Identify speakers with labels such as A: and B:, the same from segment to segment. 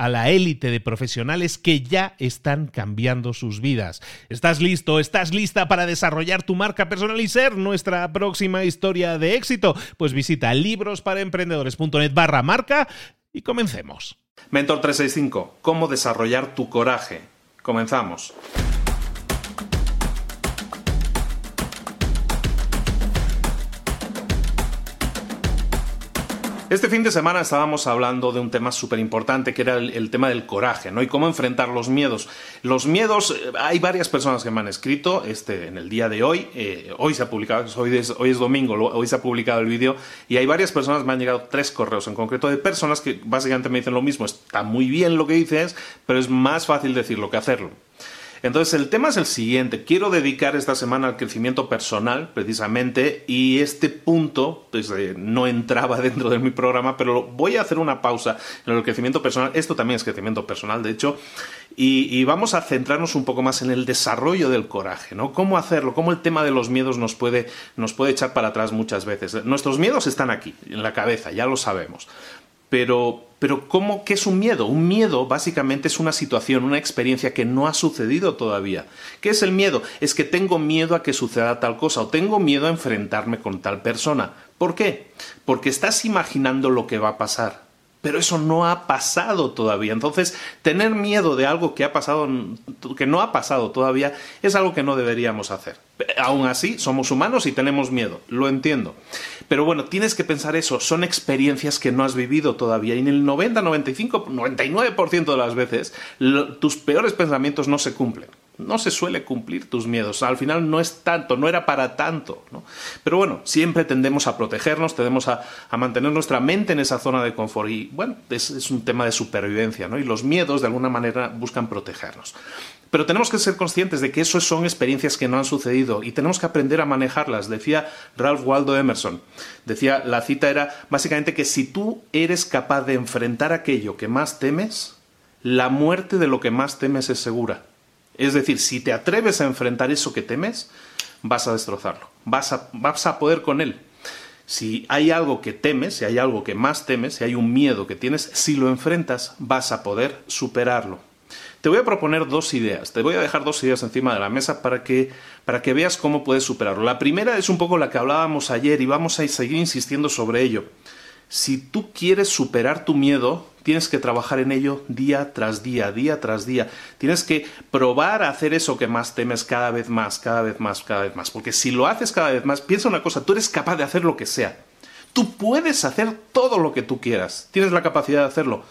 A: a la élite de profesionales que ya están cambiando sus vidas. ¿Estás listo? ¿Estás lista para desarrollar tu marca personal y ser nuestra próxima historia de éxito? Pues visita librosparaemprendedores.net barra marca y comencemos.
B: Mentor 365, ¿cómo desarrollar tu coraje? Comenzamos. Este fin de semana estábamos hablando de un tema súper importante que era el, tema del coraje, ¿no? Y cómo enfrentar los miedos. Los miedos, eh, hay varias personas que me han escrito este, en el día de hoy, eh, hoy se ha publicado, hoy es, domingo, hoy se ha publicado el vídeo, y hay varias personas, me han llegado tres correos en concreto de personas que básicamente me dicen lo mismo, está muy bien lo que dices, pero es más fácil decirlo que hacerlo. Entonces el tema es el siguiente, quiero dedicar esta semana al crecimiento personal precisamente y este punto pues, eh, no entraba dentro de mi programa, pero voy a hacer una pausa en el crecimiento personal, esto también es crecimiento personal de hecho, y, vamos a centrarnos un poco más en el desarrollo del coraje, ¿no? ¿Cómo hacerlo? ¿Cómo el tema de los miedos nos puede, nos puede echar para atrás muchas veces? Nuestros miedos están aquí, en la cabeza, ya lo sabemos. Pero, pero ¿cómo, ¿qué es un miedo? Un miedo básicamente es una situación, una experiencia que no ha sucedido todavía. ¿Qué es el miedo? Es que tengo miedo a que suceda tal cosa o tengo miedo a enfrentarme con tal persona. ¿Por qué? Porque estás imaginando lo que va a pasar. Pero eso no ha pasado todavía. Entonces, tener miedo de algo que ha pasado, que no ha pasado todavía, es algo que no deberíamos hacer. Aún así, somos humanos y tenemos miedo, lo entiendo. Pero bueno, tienes que pensar eso, son experiencias que no has vivido todavía y en el 90, 95, 99% de las veces tus peores pensamientos no se cumplen no se suele cumplir tus miedos. Al final no es tanto, no era para tanto. ¿no? Pero bueno, siempre tendemos a protegernos, tendemos a, mantener nuestra mente en esa zona de confort. Y bueno, es, es, un tema de supervivencia, ¿no? Y los miedos de alguna manera buscan protegernos. Pero tenemos que ser conscientes de que eso son experiencias que no han sucedido y tenemos que aprender a manejarlas. Decía Ralph Waldo Emerson. Decía, la cita era básicamente que si tú eres capaz de enfrentar aquello que más temes, la muerte de lo que más temes es segura. Es decir, si te atreves a enfrentar eso que temes, vas a destrozarlo, vas a, vas a poder con él. Si hay algo que temes, si hay algo que más temes, si hay un miedo que tienes, si lo enfrentas, vas a poder superarlo. Te voy a proponer dos ideas, te voy a dejar dos ideas encima de la mesa para que, para que veas cómo puedes superarlo. La primera es un poco la que hablábamos ayer y vamos a seguir insistiendo sobre ello. Si tú quieres superar tu miedo, tienes que trabajar en ello día tras día, día tras día. Tienes que probar a hacer eso que más temes cada vez más, cada vez más, cada vez más. Porque si lo haces cada vez más, piensa una cosa, tú eres capaz de hacer lo que sea. Tú puedes hacer todo lo que tú quieras. Tienes la capacidad de hacerlo.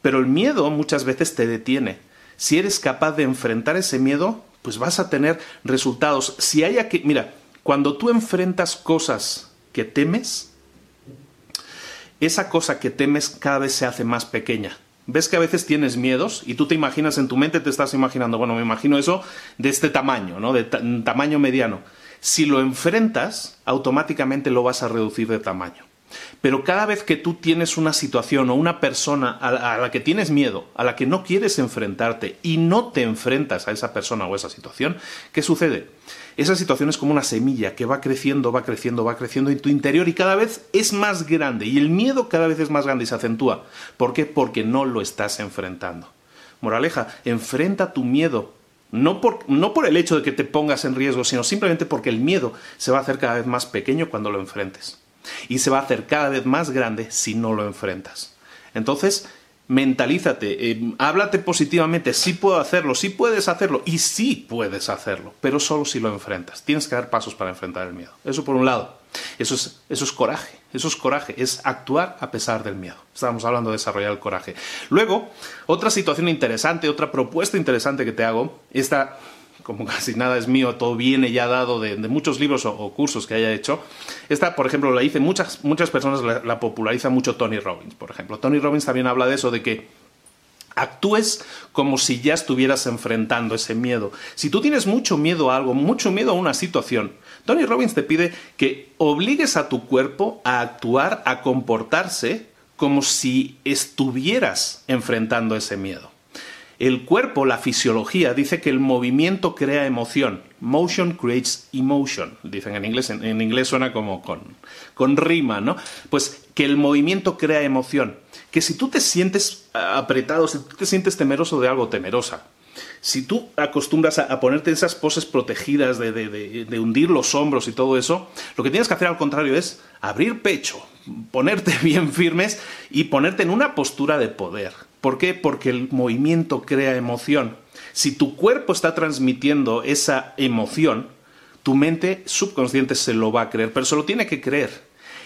B: Pero el miedo muchas veces te detiene. Si eres capaz de enfrentar ese miedo, pues vas a tener resultados. Si hay que, mira, cuando tú enfrentas cosas que temes, esa cosa que temes cada vez se hace más pequeña. Ves que a veces tienes miedos y tú te imaginas en tu mente, te estás imaginando, bueno, me imagino eso de este tamaño, ¿no? De tamaño mediano. Si lo enfrentas, automáticamente lo vas a reducir de tamaño. Pero cada vez que tú tienes una situación o una persona a la que tienes miedo, a la que no quieres enfrentarte y no te enfrentas a esa persona o esa situación, ¿qué sucede? Esa situación es como una semilla que va creciendo, va creciendo, va creciendo en tu interior y cada vez es más grande y el miedo cada vez es más grande y se acentúa. ¿Por qué? Porque no lo estás enfrentando. Moraleja, enfrenta tu miedo. No por, no por el hecho de que te pongas en riesgo, sino simplemente porque el miedo se va a hacer cada vez más pequeño cuando lo enfrentes. Y se va a hacer cada vez más grande si no lo enfrentas. Entonces, mentalízate, eh, háblate positivamente, sí puedo hacerlo, sí puedes hacerlo y sí puedes hacerlo, pero solo si lo enfrentas. Tienes que dar pasos para enfrentar el miedo. Eso por un lado. Eso es, eso es coraje, eso es coraje, es actuar a pesar del miedo. Estábamos hablando de desarrollar el coraje. Luego, otra situación interesante, otra propuesta interesante que te hago, esta como casi nada es mío, todo viene ya dado de, muchos libros o, cursos que haya hecho. Esta, por ejemplo, la hice, muchas, muchas personas la, populariza mucho Tony Robbins, por ejemplo. Tony Robbins también habla de eso, de que actúes como si ya estuvieras enfrentando ese miedo. Si tú tienes mucho miedo a algo, mucho miedo a una situación, Tony Robbins te pide que obligues a tu cuerpo a actuar, a comportarse como si estuvieras enfrentando ese miedo. El cuerpo, la fisiología, dice que el movimiento crea emoción. Motion creates emotion, dicen en inglés. En, inglés suena como con, con rima, ¿no? Pues que el movimiento crea emoción. Que si tú te sientes apretado, si tú te sientes temeroso de algo, temerosa, si tú acostumbras a, ponerte esas poses protegidas de, de, hundir los hombros y todo eso, lo que tienes que hacer al contrario es abrir pecho, ponerte bien firmes y ponerte en una postura de poder. ¿Por qué? Porque el movimiento crea emoción. Si tu cuerpo está transmitiendo esa emoción, tu mente subconsciente se lo va a creer, pero se lo tiene que creer.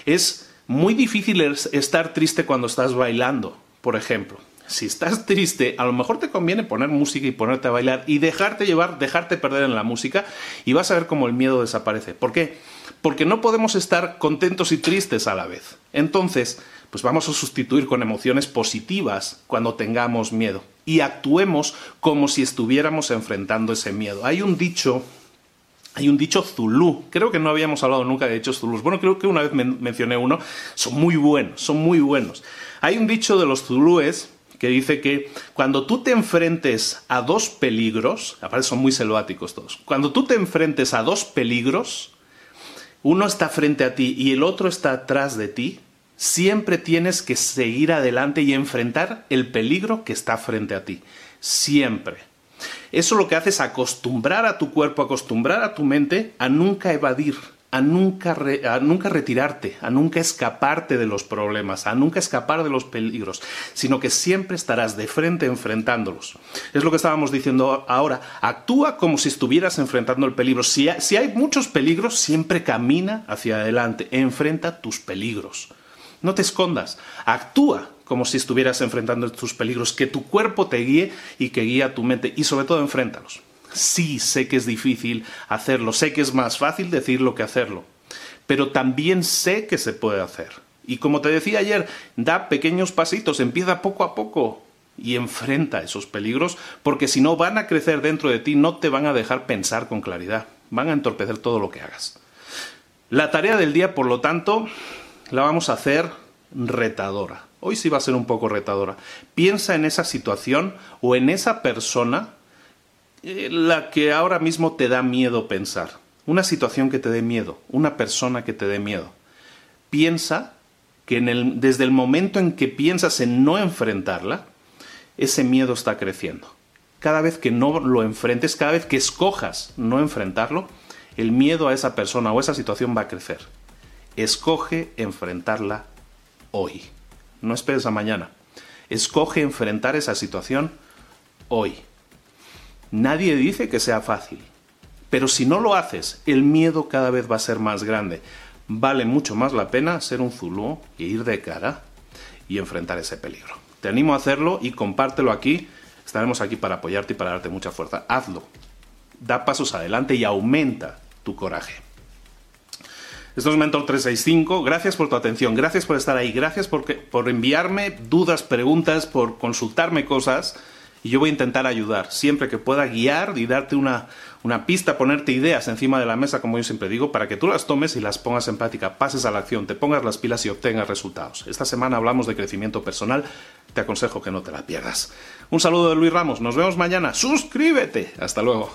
B: Es muy difícil estar triste cuando estás bailando, por ejemplo. Si estás triste, a lo mejor te conviene poner música y ponerte a bailar y dejarte llevar, dejarte perder en la música y vas a ver cómo el miedo desaparece. ¿Por qué? Porque no podemos estar contentos y tristes a la vez. Entonces, pues vamos a sustituir con emociones positivas cuando tengamos miedo y actuemos como si estuviéramos enfrentando ese miedo. Hay un dicho, hay un dicho zulú, creo que no habíamos hablado nunca de dichos zulús, bueno, creo que una vez mencioné uno, son muy buenos, son muy buenos. Hay un dicho de los zulúes que dice que cuando tú te enfrentes a dos peligros, aparte son muy selváticos todos, cuando tú te enfrentes a dos peligros, uno está frente a ti y el otro está atrás de ti, Siempre tienes que seguir adelante y enfrentar el peligro que está frente a ti. Siempre. Eso lo que hace es acostumbrar a tu cuerpo, acostumbrar a tu mente a nunca evadir, a nunca, a nunca retirarte, a nunca escaparte de los problemas, a nunca escapar de los peligros, sino que siempre estarás de frente enfrentándolos. Es lo que estábamos diciendo ahora. Actúa como si estuvieras enfrentando el peligro. Si si hay muchos peligros, siempre camina hacia adelante, enfrenta tus peligros. No te escondas, actúa como si estuvieras enfrentando tus peligros, que tu cuerpo te guíe y que guíe a tu mente. Y sobre todo enfréntalos. Sí, sé que es difícil hacerlo, sé que es más fácil decirlo que hacerlo, pero también sé que se puede hacer. Y como te decía ayer, da pequeños pasitos, empieza poco a poco y enfrenta esos peligros, porque si no van a crecer dentro de ti, no te van a dejar pensar con claridad, van a entorpecer todo lo que hagas. La tarea del día, por lo tanto, la vamos a hacer retadora. Hoy sí va a ser un poco retadora. Piensa en esa situación o en esa persona eh, la que ahora mismo te da miedo pensar. Una situación que te dé miedo, una persona que te dé miedo. Piensa que desde el momento en que piensas en no enfrentarla, ese miedo está creciendo. Cada vez que no lo enfrentes, cada vez que escojas no enfrentarlo, el miedo a esa persona o esa situación va a crecer. Escoge enfrentarla hoy. No esperes a mañana. Escoge enfrentar esa situación hoy. Nadie dice que sea fácil, pero si no lo haces, el miedo cada vez va a ser más grande. Vale mucho más la pena ser un zulú e ir de cara y enfrentar ese peligro. Te animo a hacerlo y compártelo aquí. Estaremos aquí para apoyarte y para darte mucha fuerza. Hazlo. Da pasos adelante y aumenta tu coraje. Esto es Mentor 365. Gracias por tu atención, gracias por estar ahí, gracias por, por enviarme dudas, preguntas, por consultarme cosas. y yo voy a intentar ayudar siempre que pueda guiar y darte una, una pista, ponerte ideas encima de la mesa, como yo siempre digo, para que tú las tomes y las pongas en práctica, pases a la acción, te pongas las pilas y obtengas resultados. Esta semana hablamos de crecimiento personal, te aconsejo que no te la pierdas. Un saludo de Luis Ramos, nos vemos mañana, suscríbete, hasta luego.